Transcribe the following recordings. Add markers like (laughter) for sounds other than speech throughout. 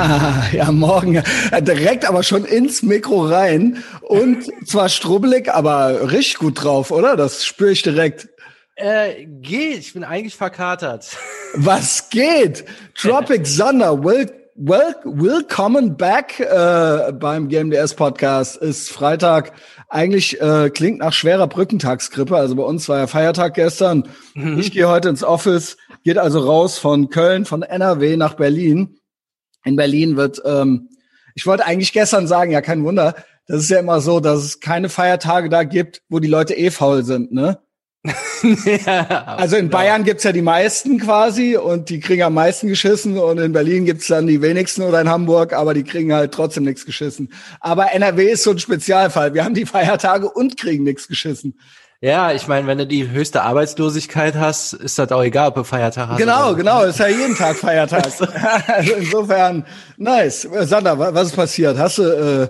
(laughs) ja, morgen direkt aber schon ins Mikro rein und zwar strubbelig, aber richtig gut drauf, oder? Das spüre ich direkt. Äh, geht. Ich bin eigentlich verkatert. (laughs) Was geht? Tropic Thunder, will, will, willkommen back äh, beim GMDS Podcast. Ist Freitag. Eigentlich äh, klingt nach schwerer Brückentagsgrippe. Also bei uns war ja Feiertag gestern. Mhm. Ich gehe heute ins Office, geht also raus von Köln, von NRW nach Berlin. In Berlin wird, ähm, ich wollte eigentlich gestern sagen, ja, kein Wunder. Das ist ja immer so, dass es keine Feiertage da gibt, wo die Leute eh faul sind, ne? (laughs) ja, also in Bayern gibt's ja die meisten quasi und die kriegen am meisten geschissen und in Berlin gibt's dann die wenigsten oder in Hamburg, aber die kriegen halt trotzdem nichts geschissen. Aber NRW ist so ein Spezialfall. Wir haben die Feiertage und kriegen nichts geschissen. Ja, ich meine, wenn du die höchste Arbeitslosigkeit hast, ist das auch egal, ob du Feiertag hast. Genau, genau, ist ja jeden Tag Feiertag. also (laughs) insofern, nice. Sander, was ist passiert? Hast du äh,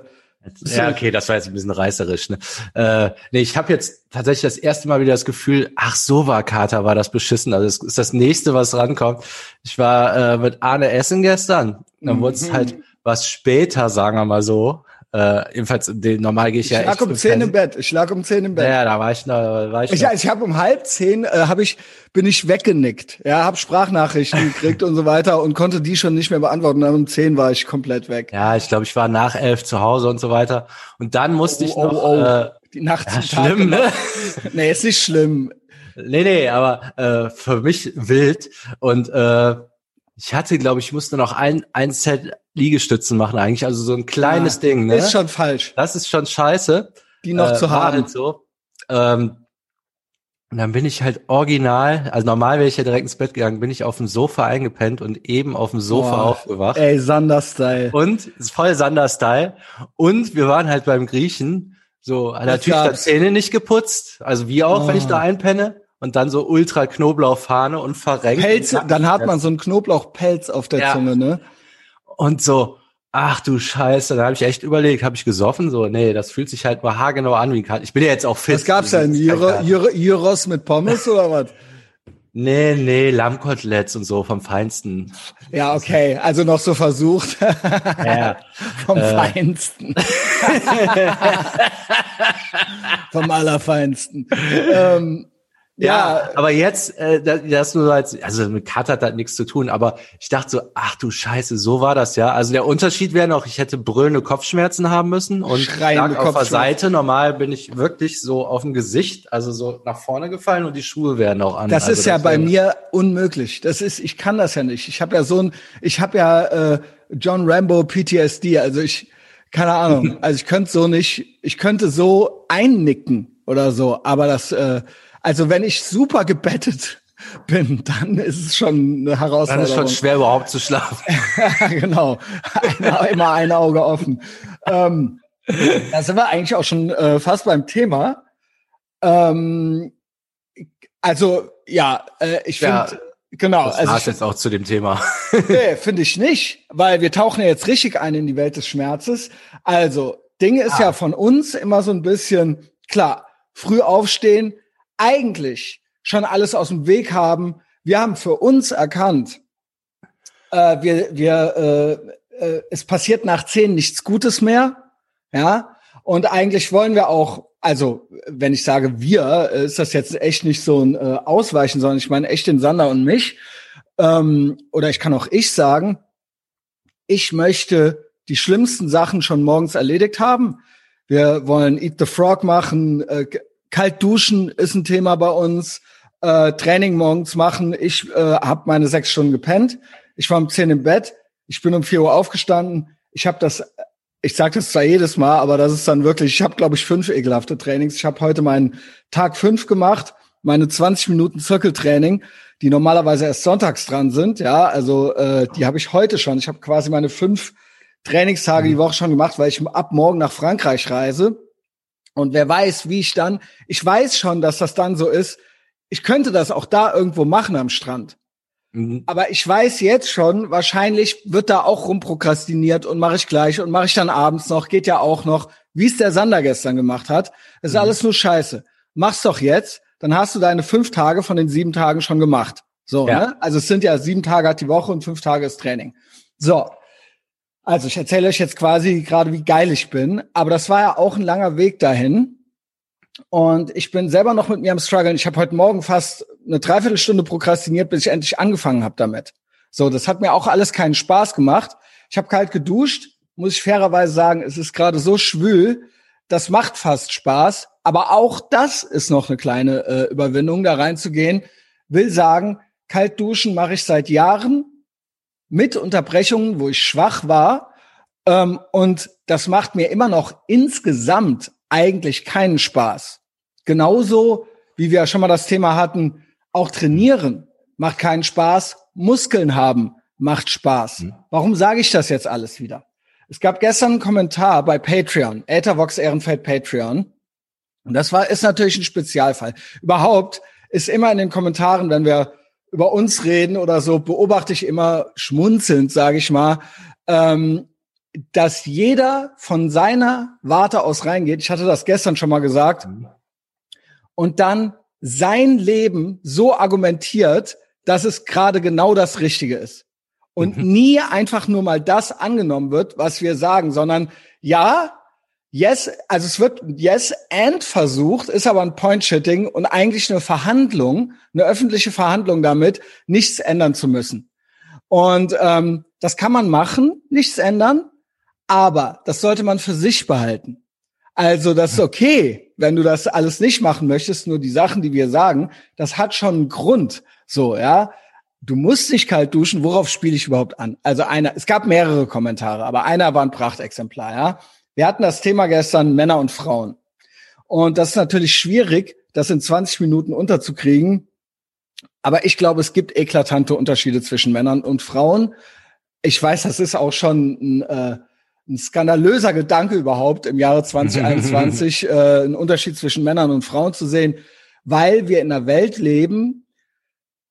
ja, okay, das war jetzt ein bisschen reißerisch. Ne? Äh, nee, ich habe jetzt tatsächlich das erste Mal wieder das Gefühl, ach so war Kater, war das beschissen. Also das ist das nächste, was rankommt. Ich war äh, mit Arne Essen gestern. Dann mhm. wurde es halt was später, sagen wir mal so. Äh, jedenfalls, den, normal gehe ich, ich ja. Ich lag um zehn im Bett. Ich lag um zehn im Bett. Ja, da war ich noch. War ich ich, noch. ich habe um halb zehn äh, hab ich bin ich weggenickt. Ja, habe Sprachnachrichten (laughs) gekriegt und so weiter und konnte die schon nicht mehr beantworten. Dann um zehn war ich komplett weg. Ja, ich glaube, ich war nach elf zu Hause und so weiter. Und dann musste oh, ich noch. Oh, oh. Äh, die Nacht ja, schlimm, ne? (laughs) nee, ist nicht schlimm. Nee, nee, aber äh, für mich wild und äh, ich hatte, glaube ich, musste noch ein, ein Set Liegestützen machen eigentlich, also so ein kleines ja, Ding. Ne? Ist schon falsch. Das ist schon scheiße. Die noch äh, zu haben. Halt so. Ähm, und dann bin ich halt original, also normal wäre ich ja direkt ins Bett gegangen, bin ich auf dem Sofa eingepennt und eben auf dem Sofa Boah, aufgewacht. Ey, Sander-Style. Und, ist voll Sander-Style. Und wir waren halt beim Griechen, so, hat natürlich dann Zähne nicht geputzt, also wie auch, oh. wenn ich da oh. einpenne und dann so ultra Knoblauchfahne und verrenkt. Pelz, dann hat man so einen Knoblauchpelz auf der ja. Zunge, ne? Und so, ach du Scheiße, da habe ich echt überlegt, habe ich gesoffen? So, nee, das fühlt sich halt mal haargenau an wie Karte. Ich bin ja jetzt auch fit. Was gab's denn? Gyros mit Pommes oder was? Nee, nee, Lammkoteletts und so vom Feinsten. Ja, okay, also noch so versucht. Ja. (laughs) vom äh. Feinsten. (laughs) vom Allerfeinsten. Ähm, ja, ja, aber jetzt, äh, das nur als, also mit Cut hat das nichts zu tun, aber ich dachte so, ach du Scheiße, so war das ja. Also der Unterschied wäre noch, ich hätte brüllende Kopfschmerzen haben müssen und Schreiende lag auf der Seite. Normal bin ich wirklich so auf dem Gesicht, also so nach vorne gefallen und die Schuhe wären auch an. Das also ist ja bei mir unmöglich. Das ist, ich kann das ja nicht. Ich habe ja so ein, ich habe ja äh, John Rambo PTSD. Also ich, keine Ahnung. (laughs) also ich könnte so nicht, ich könnte so einnicken oder so, aber das äh, also wenn ich super gebettet bin, dann ist es schon eine Herausforderung. Dann ist es schon schwer überhaupt zu schlafen. (laughs) genau. Ein, immer ein Auge offen. Ähm, da sind wir eigentlich auch schon äh, fast beim Thema. Ähm, also ja, äh, ich finde ja, genau. Das also passt jetzt auch zu dem Thema. nee, finde ich nicht, weil wir tauchen ja jetzt richtig ein in die Welt des Schmerzes. Also Ding ist ah. ja von uns immer so ein bisschen klar. Früh aufstehen, eigentlich schon alles aus dem Weg haben. Wir haben für uns erkannt, äh, wir, wir, äh, äh, es passiert nach zehn nichts Gutes mehr, ja. Und eigentlich wollen wir auch, also wenn ich sage wir, ist das jetzt echt nicht so ein äh, Ausweichen, sondern ich meine echt den Sander und mich. Ähm, oder ich kann auch ich sagen, ich möchte die schlimmsten Sachen schon morgens erledigt haben. Wir wollen Eat the Frog machen, äh, Kalt duschen ist ein Thema bei uns. Äh, Training morgens machen. Ich äh, habe meine sechs Stunden gepennt. Ich war um zehn im Bett. Ich bin um vier Uhr aufgestanden. Ich habe das, ich sage das zwar jedes Mal, aber das ist dann wirklich, ich habe, glaube ich, fünf ekelhafte Trainings. Ich habe heute meinen Tag fünf gemacht, meine 20 Minuten Zirkeltraining, die normalerweise erst sonntags dran sind. Ja, also äh, die habe ich heute schon. Ich habe quasi meine fünf Trainingstage die mhm. Woche schon gemacht, weil ich ab morgen nach Frankreich reise. Und wer weiß, wie ich dann, ich weiß schon, dass das dann so ist. Ich könnte das auch da irgendwo machen am Strand. Mhm. Aber ich weiß jetzt schon, wahrscheinlich wird da auch rumprokrastiniert und mache ich gleich und mache ich dann abends noch, geht ja auch noch, wie es der Sander gestern gemacht hat. Das ist mhm. alles nur Scheiße. Mach's doch jetzt, dann hast du deine fünf Tage von den sieben Tagen schon gemacht. So, ja. ne? Also es sind ja sieben Tage hat die Woche und fünf Tage ist Training. So. Also ich erzähle euch jetzt quasi gerade, wie geil ich bin, aber das war ja auch ein langer Weg dahin. Und ich bin selber noch mit mir am struggeln. Ich habe heute Morgen fast eine Dreiviertelstunde prokrastiniert, bis ich endlich angefangen habe damit. So, das hat mir auch alles keinen Spaß gemacht. Ich habe kalt geduscht, muss ich fairerweise sagen, es ist gerade so schwül, das macht fast Spaß. Aber auch das ist noch eine kleine äh, Überwindung, da reinzugehen. Will sagen, kalt duschen mache ich seit Jahren mit Unterbrechungen, wo ich schwach war. Ähm, und das macht mir immer noch insgesamt eigentlich keinen Spaß. Genauso wie wir schon mal das Thema hatten, auch trainieren macht keinen Spaß, Muskeln haben macht Spaß. Mhm. Warum sage ich das jetzt alles wieder? Es gab gestern einen Kommentar bei Patreon, Ethervox Ehrenfeld Patreon. Und das war, ist natürlich ein Spezialfall. Überhaupt ist immer in den Kommentaren, wenn wir über uns reden oder so, beobachte ich immer schmunzelnd, sage ich mal, ähm, dass jeder von seiner Warte aus reingeht. Ich hatte das gestern schon mal gesagt. Mhm. Und dann sein Leben so argumentiert, dass es gerade genau das Richtige ist. Und mhm. nie einfach nur mal das angenommen wird, was wir sagen, sondern ja, yes, also es wird yes and versucht, ist aber ein Point-Shitting und eigentlich eine Verhandlung, eine öffentliche Verhandlung damit, nichts ändern zu müssen. Und ähm, das kann man machen, nichts ändern, aber das sollte man für sich behalten. Also das ist okay, wenn du das alles nicht machen möchtest, nur die Sachen, die wir sagen, das hat schon einen Grund. So, ja. Du musst nicht kalt duschen, worauf spiele ich überhaupt an? Also einer, es gab mehrere Kommentare, aber einer war ein Prachtexemplar, ja. Wir hatten das Thema gestern Männer und Frauen. Und das ist natürlich schwierig, das in 20 Minuten unterzukriegen. Aber ich glaube, es gibt eklatante Unterschiede zwischen Männern und Frauen. Ich weiß, das ist auch schon ein, äh, ein skandalöser Gedanke überhaupt im Jahre 2021, (laughs) äh, einen Unterschied zwischen Männern und Frauen zu sehen, weil wir in einer Welt leben,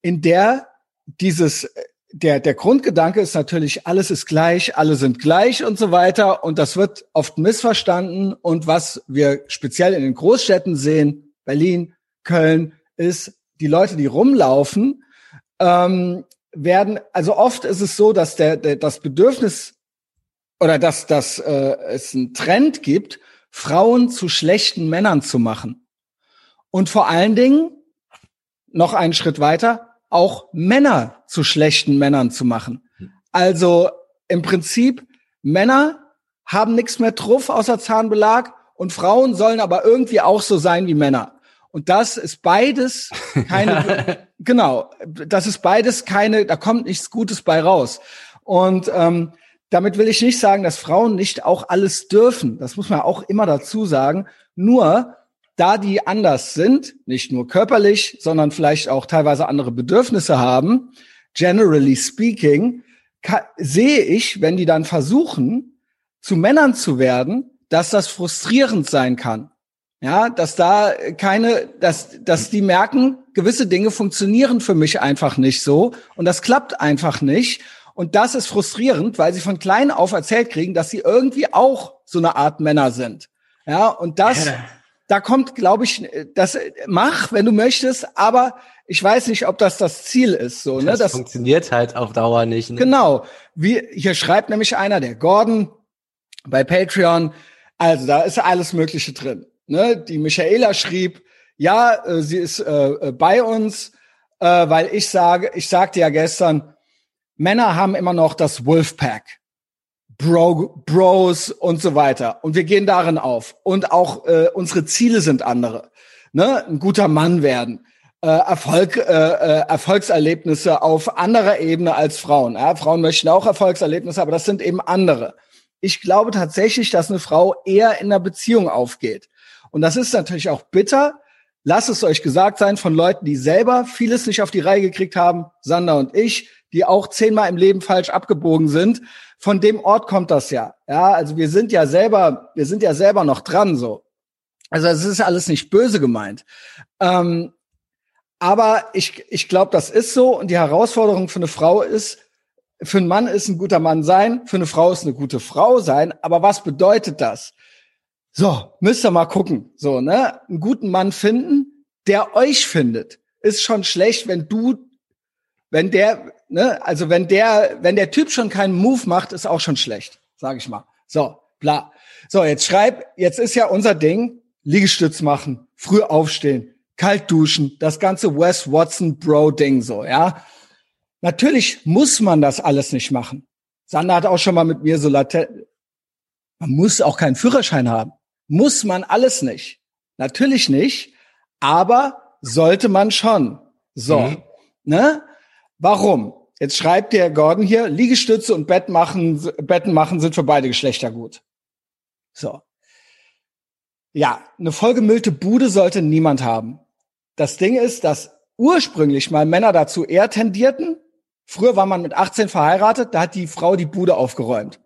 in der dieses der der Grundgedanke ist natürlich alles ist gleich, alle sind gleich und so weiter und das wird oft missverstanden und was wir speziell in den Großstädten sehen, Berlin, Köln, ist die Leute, die rumlaufen, ähm, werden also oft ist es so, dass der, der das Bedürfnis oder dass, dass äh, es einen Trend gibt, Frauen zu schlechten Männern zu machen. Und vor allen Dingen, noch einen Schritt weiter, auch Männer zu schlechten Männern zu machen. Also im Prinzip, Männer haben nichts mehr drauf außer Zahnbelag und Frauen sollen aber irgendwie auch so sein wie Männer. Und das ist beides (laughs) keine, genau, das ist beides keine, da kommt nichts Gutes bei raus. Und ähm, damit will ich nicht sagen, dass Frauen nicht auch alles dürfen. Das muss man auch immer dazu sagen. Nur, da die anders sind, nicht nur körperlich, sondern vielleicht auch teilweise andere Bedürfnisse haben, generally speaking, sehe ich, wenn die dann versuchen, zu Männern zu werden, dass das frustrierend sein kann. Ja, dass da keine, dass, dass die merken, gewisse Dinge funktionieren für mich einfach nicht so und das klappt einfach nicht. Und das ist frustrierend, weil sie von klein auf erzählt kriegen, dass sie irgendwie auch so eine Art Männer sind. Ja, und das, da kommt, glaube ich, das mach, wenn du möchtest, aber ich weiß nicht, ob das das Ziel ist. So, ne? Das, funktioniert halt auf Dauer nicht. Ne? Genau. Wie hier schreibt nämlich einer, der Gordon bei Patreon. Also da ist alles Mögliche drin. Ne? Die Michaela schrieb, ja, äh, sie ist äh, äh bei uns, äh, weil ich sage, ich sagte ja gestern, Männer haben immer noch das Wolfpack. Bro, Bros und so weiter. Und wir gehen darin auf. Und auch äh, unsere Ziele sind andere. Ne? Ein guter Mann werden. Äh, Erfolg, äh, äh, Erfolgserlebnisse auf anderer Ebene als Frauen. Ja, Frauen möchten auch Erfolgserlebnisse, aber das sind eben andere. Ich glaube tatsächlich, dass eine Frau eher in einer Beziehung aufgeht. Und das ist natürlich auch bitter. Lasst es euch gesagt sein von Leuten, die selber vieles nicht auf die Reihe gekriegt haben. Sander und ich die auch zehnmal im Leben falsch abgebogen sind. Von dem Ort kommt das ja. Ja, also wir sind ja selber, wir sind ja selber noch dran so. Also es ist alles nicht böse gemeint. Ähm, aber ich, ich glaube, das ist so. Und die Herausforderung für eine Frau ist, für einen Mann ist ein guter Mann sein, für eine Frau ist eine gute Frau sein. Aber was bedeutet das? So, müsst ihr mal gucken. So, ne? Einen guten Mann finden, der euch findet. Ist schon schlecht, wenn du wenn der, ne, also wenn der, wenn der Typ schon keinen Move macht, ist auch schon schlecht. sag ich mal. So, bla. So, jetzt schreib, jetzt ist ja unser Ding, Liegestütz machen, früh aufstehen, kalt duschen, das ganze Wes Watson Bro Ding so, ja. Natürlich muss man das alles nicht machen. Sander hat auch schon mal mit mir so latent, man muss auch keinen Führerschein haben. Muss man alles nicht. Natürlich nicht, aber sollte man schon. So, mhm. ne? Warum? Jetzt schreibt der Gordon hier, Liegestütze und Bett machen, Betten machen sind für beide Geschlechter gut. So. Ja, eine vollgemüllte Bude sollte niemand haben. Das Ding ist, dass ursprünglich mal Männer dazu eher tendierten. Früher war man mit 18 verheiratet, da hat die Frau die Bude aufgeräumt.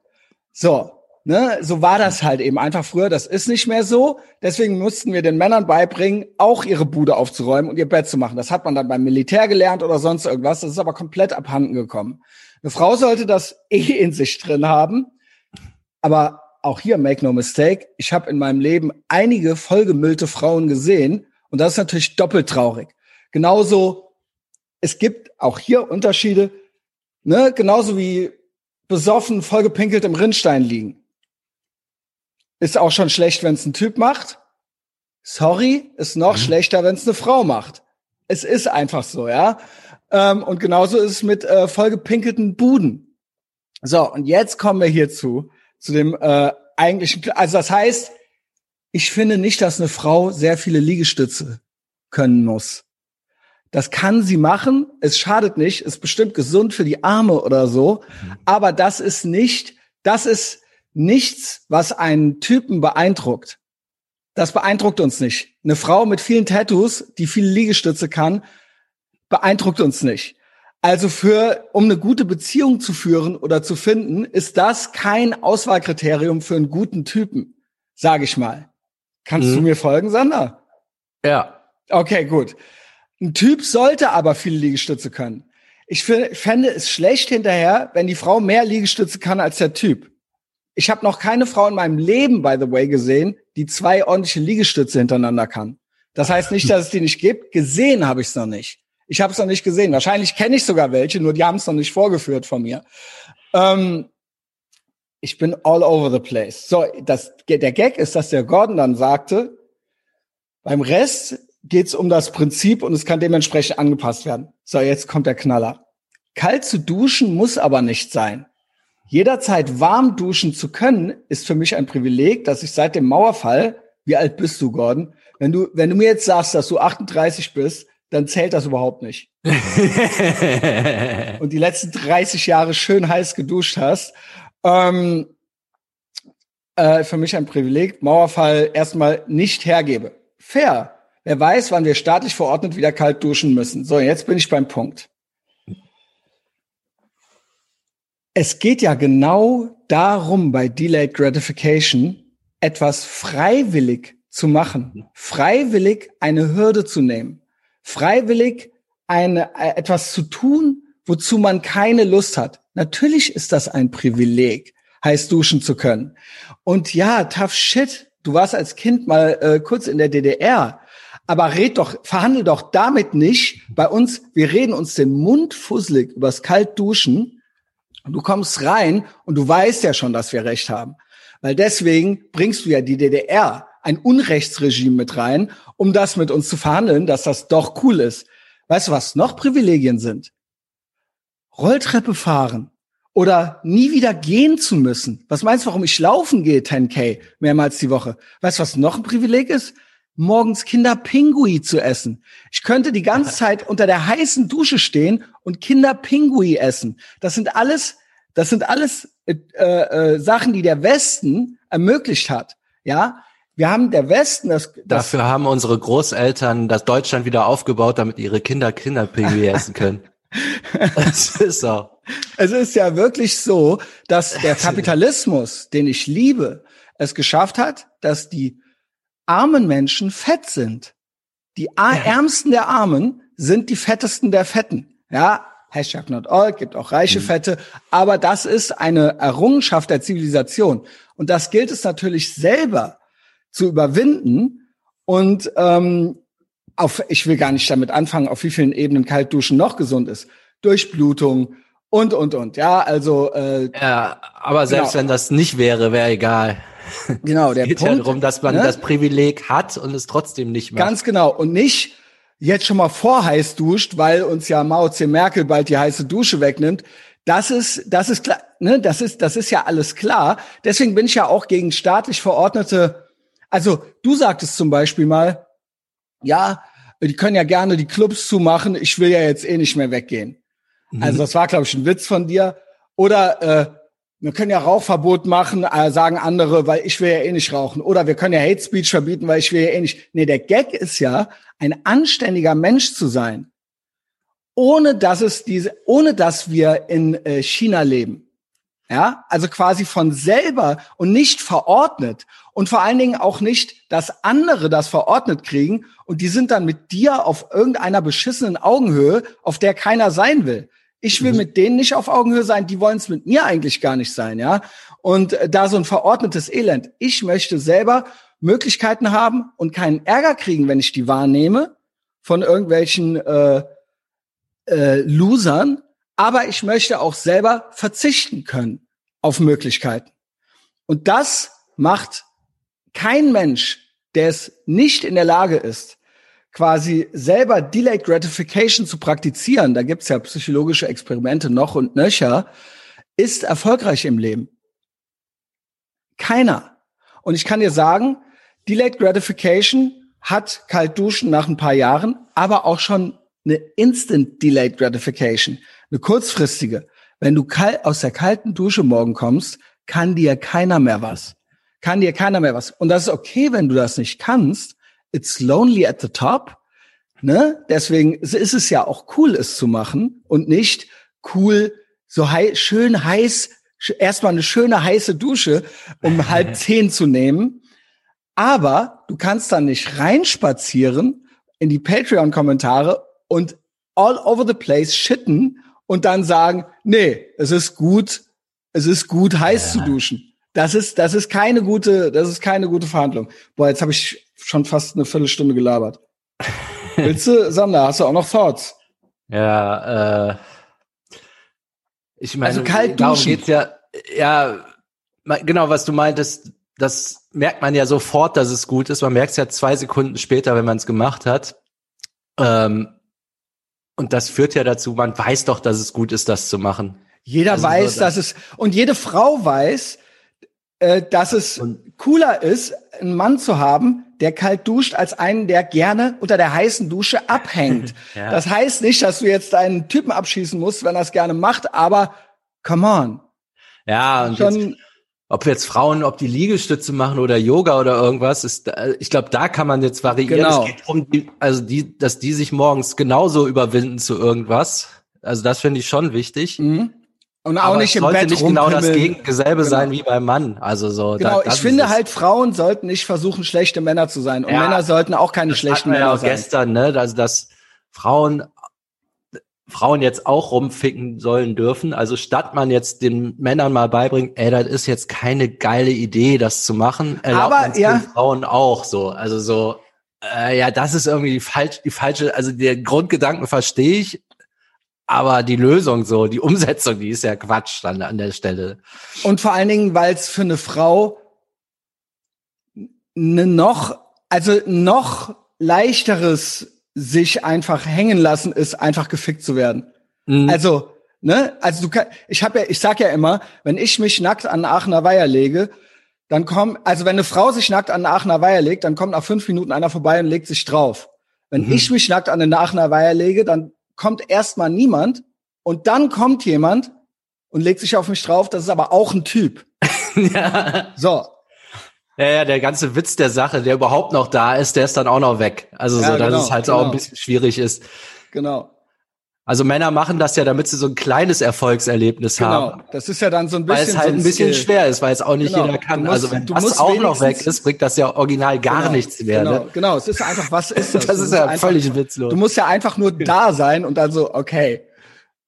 So, ne, so war das halt eben einfach früher. Das ist nicht mehr so. Deswegen mussten wir den Männern beibringen, auch ihre Bude aufzuräumen und ihr Bett zu machen. Das hat man dann beim Militär gelernt oder sonst irgendwas. Das ist aber komplett abhanden gekommen. Eine Frau sollte das eh in sich drin haben. Aber auch hier, make no mistake, ich habe in meinem Leben einige vollgemüllte Frauen gesehen und das ist natürlich doppelt traurig. Genauso, es gibt auch hier Unterschiede, ne, genauso wie besoffen, vollgepinkelt im Rinnstein liegen. Ist auch schon schlecht, wenn es ein Typ macht. Sorry, ist noch mhm. schlechter, wenn es eine Frau macht. Es ist einfach so, ja. Ähm, und genauso ist es mit äh, vollgepinkelten Buden. So, und jetzt kommen wir hierzu zu dem äh, eigentlichen, also das heißt, ich finde nicht, dass eine Frau sehr viele Liegestütze können muss. Das kann sie machen, es schadet nicht, ist bestimmt gesund für die Arme oder so, aber das ist nicht, das ist nichts, was einen Typen beeindruckt. Das beeindruckt uns nicht. Eine Frau mit vielen Tattoos, die viele Liegestütze kann, beeindruckt uns nicht. Also für, um eine gute Beziehung zu führen oder zu finden, ist das kein Auswahlkriterium für einen guten Typen, sage ich mal. Kannst mhm. du mir folgen, Sander? Ja. Okay, gut. Ein Typ sollte aber viele Liegestütze können. Ich fände es schlecht hinterher, wenn die Frau mehr Liegestütze kann als der Typ. Ich habe noch keine Frau in meinem Leben, by the way, gesehen, die zwei ordentliche Liegestütze hintereinander kann. Das heißt nicht, dass es die nicht gibt. Gesehen habe ich es noch nicht. Ich habe es noch nicht gesehen. Wahrscheinlich kenne ich sogar welche, nur die haben es noch nicht vorgeführt von mir. Ähm, ich bin all over the place. So, das, der Gag ist, dass der Gordon dann sagte, beim Rest geht's um das Prinzip und es kann dementsprechend angepasst werden. So, jetzt kommt der Knaller. Kalt zu duschen muss aber nicht sein. Jederzeit warm duschen zu können, ist für mich ein Privileg, dass ich seit dem Mauerfall, wie alt bist du, Gordon? Wenn du, wenn du mir jetzt sagst, dass du 38 bist, dann zählt das überhaupt nicht. (laughs) und die letzten 30 Jahre schön heiß geduscht hast. Ähm, äh, für mich ein Privileg, Mauerfall erstmal nicht hergebe. Fair. Wer weiß, wann wir staatlich verordnet wieder kalt duschen müssen. So, jetzt bin ich beim Punkt. Es geht ja genau darum, bei Delayed Gratification etwas freiwillig zu machen, freiwillig eine Hürde zu nehmen freiwillig eine, äh, etwas zu tun, wozu man keine Lust hat. Natürlich ist das ein Privileg, heiß duschen zu können. Und ja, tough shit. Du warst als Kind mal äh, kurz in der DDR. Aber red doch, verhandel doch damit nicht. Bei uns, wir reden uns den Mund fusselig übers Kaltduschen. Du kommst rein und du weißt ja schon, dass wir recht haben. Weil deswegen bringst du ja die DDR ein Unrechtsregime mit rein, um das mit uns zu verhandeln, dass das doch cool ist. Weißt du, was noch Privilegien sind? Rolltreppe fahren oder nie wieder gehen zu müssen. Was meinst du, warum ich laufen gehe 10k mehrmals die Woche? Weißt du, was noch ein Privileg ist? Morgens Kinderpingui zu essen. Ich könnte die ganze Zeit unter der heißen Dusche stehen und Kinderpingui essen. Das sind alles, das sind alles äh, äh, Sachen, die der Westen ermöglicht hat. Ja, wir haben der Westen das, das Dafür haben unsere Großeltern das Deutschland wieder aufgebaut, damit ihre Kinder Kinderpinguin (laughs) essen können. Es ist so. Es ist ja wirklich so, dass der (laughs) Kapitalismus, den ich liebe, es geschafft hat, dass die armen Menschen fett sind. Die Ärmsten der Armen sind die fettesten der Fetten. Ja, Hashtag not all, gibt auch reiche mhm. Fette, aber das ist eine Errungenschaft der Zivilisation. Und das gilt es natürlich selber zu überwinden und ähm, auf, ich will gar nicht damit anfangen, auf wie vielen Ebenen Kaltduschen noch gesund ist. Durchblutung Und, und, und. Ja, also. Äh, ja, aber selbst genau. wenn das nicht wäre, wäre egal. Genau, der es geht Punkt. ja darum, dass man ne? das Privileg hat und es trotzdem nicht macht. Ganz genau. Und nicht jetzt schon mal vorheiß duscht, weil uns ja Mao C. Merkel bald die heiße Dusche wegnimmt. Das ist, das ist klar, ne, das ist, das ist ja alles klar. Deswegen bin ich ja auch gegen staatlich verordnete, also du sagtest zum Beispiel mal, ja, die können ja gerne die Clubs zumachen, ich will ja jetzt eh nicht mehr weggehen. Mhm. Also das war, glaube ich, ein Witz von dir. Oder äh, wir können ja Rauchverbot machen, äh, sagen andere, weil ich will ja eh nicht rauchen. Oder wir können ja Hate Speech verbieten, weil ich will ja eh nicht. Nee, der Gag ist ja, ein anständiger Mensch zu sein, ohne dass es diese, ohne dass wir in äh, China leben. Ja, also quasi von selber und nicht verordnet und vor allen Dingen auch nicht, dass andere das verordnet kriegen und die sind dann mit dir auf irgendeiner beschissenen Augenhöhe, auf der keiner sein will. Ich will mhm. mit denen nicht auf Augenhöhe sein, die wollen es mit mir eigentlich gar nicht sein, ja. Und äh, da so ein verordnetes Elend. Ich möchte selber Möglichkeiten haben und keinen Ärger kriegen, wenn ich die wahrnehme von irgendwelchen äh, äh, Losern, aber ich möchte auch selber verzichten können auf Möglichkeiten. Und das macht kein Mensch, der es nicht in der Lage ist, quasi selber Delayed Gratification zu praktizieren, da gibt's ja psychologische Experimente noch und nöcher, ist erfolgreich im Leben. Keiner. Und ich kann dir sagen, Delayed Gratification hat kalt duschen nach ein paar Jahren, aber auch schon eine Instant Delayed Gratification, eine kurzfristige. Wenn du aus der kalten Dusche morgen kommst, kann dir keiner mehr was. Kann dir keiner mehr was. Und das ist okay, wenn du das nicht kannst, it's lonely at the top. Ne? Deswegen ist es ja auch cool, es zu machen und nicht cool, so hei schön heiß, erstmal eine schöne heiße Dusche um (laughs) halb zehn zu nehmen. Aber du kannst dann nicht reinspazieren in die Patreon-Kommentare und all over the place shitten und dann sagen, nee, es ist gut, es ist gut heiß ja. zu duschen. Das ist, das ist keine gute, das ist keine gute Verhandlung. Boah, jetzt habe ich schon fast eine Viertelstunde gelabert. (laughs) Willst du, Sander, hast du auch noch Thoughts? Ja, äh, ich meine, also kalt darum duschen. geht's ja, ja, genau, was du meintest, das merkt man ja sofort, dass es gut ist. Man merkt es ja zwei Sekunden später, wenn man es gemacht hat. Ähm, und das führt ja dazu, man weiß doch, dass es gut ist, das zu machen. Jeder also weiß, so, dass es, und jede Frau weiß, äh, dass es cooler ist, einen Mann zu haben, der kalt duscht, als einen, der gerne unter der heißen Dusche (laughs) abhängt. ja. Das heißt nicht, dass du jetzt einen Typen abschießen musst, wenn er es gerne macht, aber come on. Ja, und Schon, jetzt, ob jetzt Frauen, ob die Liegestütze machen oder Yoga oder irgendwas, ist, äh, ich glaube, da kann man jetzt variieren. Genau. Es geht um die, also die, dass die sich morgens genauso überwinden zu irgendwas. Also das finde ich schon wichtig. Mhm. Und auch Aber nicht im sollte Bett nicht genau das Gegenselbe genau. sein wie beim Mann. Also so. Genau, da, ich finde halt, Frauen sollten nicht versuchen, schlechte Männer zu sein. Und ja, Männer sollten auch keine schlechten Männer ja auch sein. gestern, ne? Also dass Frauen Frauen jetzt auch rumficken sollen dürfen. Also statt man jetzt den Männern mal beibringt, ey, das ist jetzt keine geile Idee, das zu machen, erlaubt Aber, ja. Frauen auch so. Also so, äh, ja, das ist irgendwie die, falsch, die falsche, also der Grundgedanken verstehe ich, aber die Lösung so, die Umsetzung, die ist ja Quatsch dann an der Stelle. Und vor allen Dingen, weil es für eine Frau ne noch, also noch leichteres sich einfach hängen lassen ist, einfach gefickt zu werden. Mhm. Also, ne, also du kann, ich habe ja, ich sag ja immer, wenn ich mich nackt an Aachener Weiher lege, dann kommt, also wenn eine Frau sich nackt an Aachener Weiher legt, dann kommt nach fünf Minuten einer vorbei und legt sich drauf. Wenn mhm. ich mich nackt an den Aachener Weiher lege, dann kommt erstmal niemand und dann kommt jemand und legt sich auf mich drauf. Das ist aber auch ein Typ. (laughs) ja. So. Ja, ja, der ganze Witz der Sache, der überhaupt noch da ist, der ist dann auch noch weg. Also ja, so, dass genau, es halt genau. auch ein bisschen schwierig ist. Genau. Also Männer machen das ja, damit sie so ein kleines Erfolgserlebnis genau. haben. Das ist ja dann so ein bisschen. Weil es halt so ein, bisschen Skill. schwer ist, weil es auch nicht genau. jeder kann. Musst, also wenn das auch noch weg ist, bringt das ja original gar genau. nichts mehr. Genau, ne? genau. Es ist einfach, was ist das? (laughs) das ist ja einfach, völlig witzlos. Du musst ja einfach nur da sein und dann so, okay.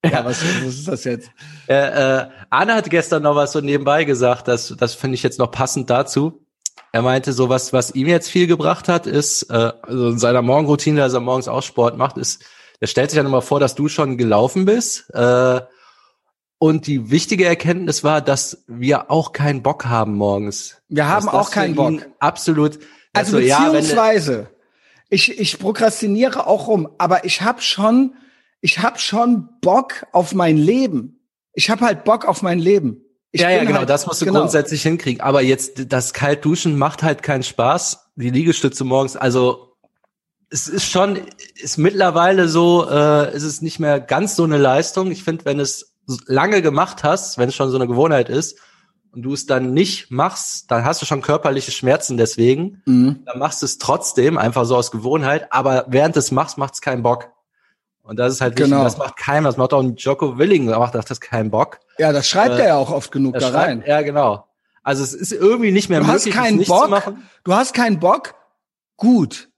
Ja, was, was ist das jetzt? Äh, äh, Arne hat gestern noch was so nebenbei gesagt, das, das finde ich jetzt noch passend dazu. Er meinte, so was, was ihm jetzt viel gebracht hat, ist, äh, also in seiner Morgenroutine, dass er morgens auch Sport macht, ist, der stellt sich dann immer vor, dass du schon gelaufen bist. Äh, Und die wichtige Erkenntnis war, dass wir auch keinen Bock haben morgens. Wir haben auch keinen Bock. Absolut. Also, also beziehungsweise, ja, ich, ich prokrastiniere auch rum, aber ich habe schon, ich habe schon Bock auf mein Leben. Ich habe halt Bock auf mein Leben. Ich ja, ja, genau, halt, das musst du genau. grundsätzlich hinkriegen. Aber jetzt, das Kaltduschen macht halt keinen Spaß. Die Liegestütze morgens, also es ist schon, ist mittlerweile so, äh, ist es nicht mehr ganz so eine Leistung. Ich finde, wenn es lange gemacht hast, wenn es schon so eine Gewohnheit ist und du es dann nicht machst, dann hast du schon körperliche Schmerzen deswegen. Mhm. Dann machst du es trotzdem, einfach so aus Gewohnheit, aber während du es machst, macht es keinen Bock. Und das ist halt wichtig, genau. das macht keinem, das macht auch ein Joko Willing, da macht das keinen Bock. Ja, das schreibt äh, er ja auch oft genug da schreibt, rein. Ja, genau. Also es ist irgendwie nicht mehr du möglich, hast keinen Bock, Du hast keinen Bock? Gut.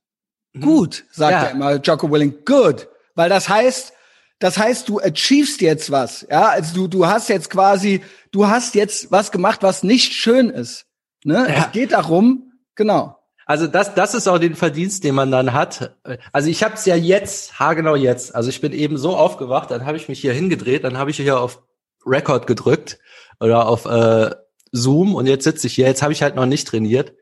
Mhm. Gut, sagt ja. er immer, Joko Willing. Good. Weil das heißt, das heißt, du achievest jetzt was. Ja, also du, du hast jetzt quasi, du hast jetzt was gemacht, was nicht schön ist. Ne? Ja. Es geht darum, genau. Also das, das ist auch den Verdienst, den man dann hat. Also ich habe es ja jetzt, haargenau jetzt. Also ich bin eben so aufgewacht, dann habe ich mich hier hingedreht, dann habe ich hier auf Record gedrückt oder auf äh, Zoom und jetzt sitze ich hier. Jetzt habe ich halt noch nicht trainiert.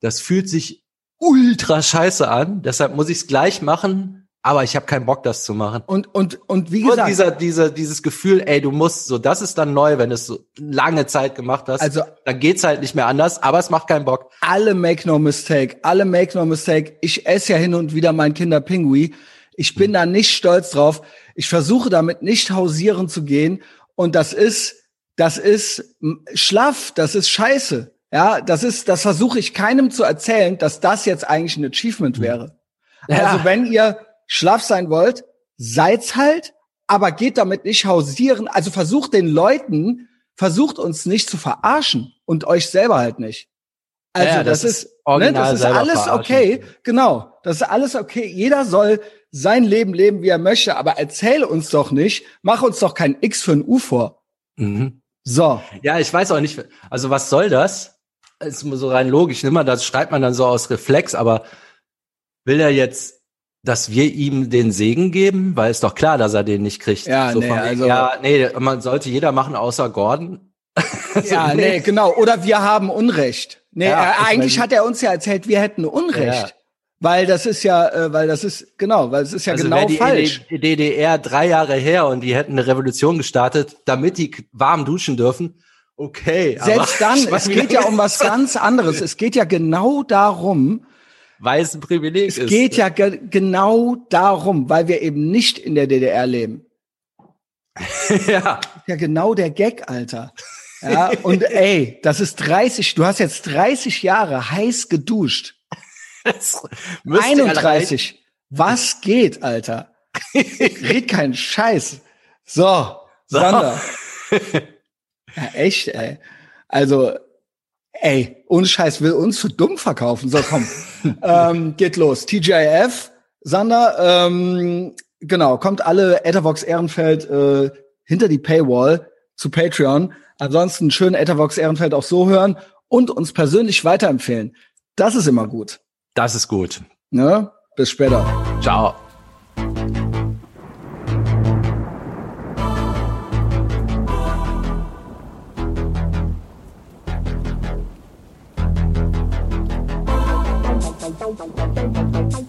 Das fühlt sich ultra scheiße an. Deshalb muss ich es gleich machen aber ich habe keinen Bock, das zu machen. Und und und wie gesagt, und dieser dieser dieses Gefühl, ey, du musst so, das ist dann neu, wenn du es so lange Zeit gemacht hast. Also dann geht's halt nicht mehr anders, aber es macht keinen Bock. Alle make no mistake, alle make no mistake. Ich esse ja hin und wieder mein Kinderpingui. Ich bin da nicht stolz drauf. Ich versuche damit nicht hausieren zu gehen und das ist das ist schlaff, das ist scheiße. Ja, das ist das versuche ich keinem zu erzählen, dass das jetzt eigentlich ein Achievement wäre. Ja. Also wenn ihr schlaff sein wollt, seid's halt, aber geht damit nicht hausieren. Also versucht den Leuten, versucht uns nicht zu verarschen und euch selber halt nicht. Also ja, das, das, ist, ne, das ist alles okay. Genau, das ist alles okay. Jeder soll sein Leben leben, wie er möchte, aber erzähl uns doch nicht, mach uns doch kein X für ein U vor. Mhm. So. Ja, ich weiß auch nicht, also was soll das? Ist so rein logisch, nimmer, das schreibt man dann so aus Reflex, aber will er jetzt dass wir ihm den Segen geben, weil es doch klar, dass er den nicht kriegt. Ja, so nee, also, ja, nee, man sollte jeder machen außer Gordon. (laughs) also, ja, nee. nee, genau. Oder wir haben Unrecht. Nee, ja, äh, eigentlich mein, hat er uns ja erzählt, wir hätten Unrecht. Ja. Weil das ist ja, äh, weil das ist, genau, weil es ist ja also genau die falsch. Die DDR drei Jahre her und die hätten eine Revolution gestartet, damit die warm duschen dürfen. Okay. Selbst (laughs) dann, es geht ja um was ganz anderes. Es geht ja genau darum, weil es ein Privileg es ist. Es geht ja ge genau darum, weil wir eben nicht in der DDR leben. (laughs) ja. Ja, genau der Gag, Alter. Ja, und (laughs) ey, das ist 30, du hast jetzt 30 Jahre heiß geduscht. 31. Was geht, Alter? Red keinen Scheiß. So, Sander. Ja, echt, ey. Also, ey, ohne Scheiß will uns für dumm verkaufen. So, komm. (laughs) ähm, geht los. TGIF, Sander, ähm, genau, kommt alle Ethervox Ehrenfeld äh, hinter die Paywall zu Patreon. Ansonsten schön Ethervox Ehrenfeld auch so hören und uns persönlich weiterempfehlen. Das ist immer gut. Das ist gut. Ne? Bis später. Ciao.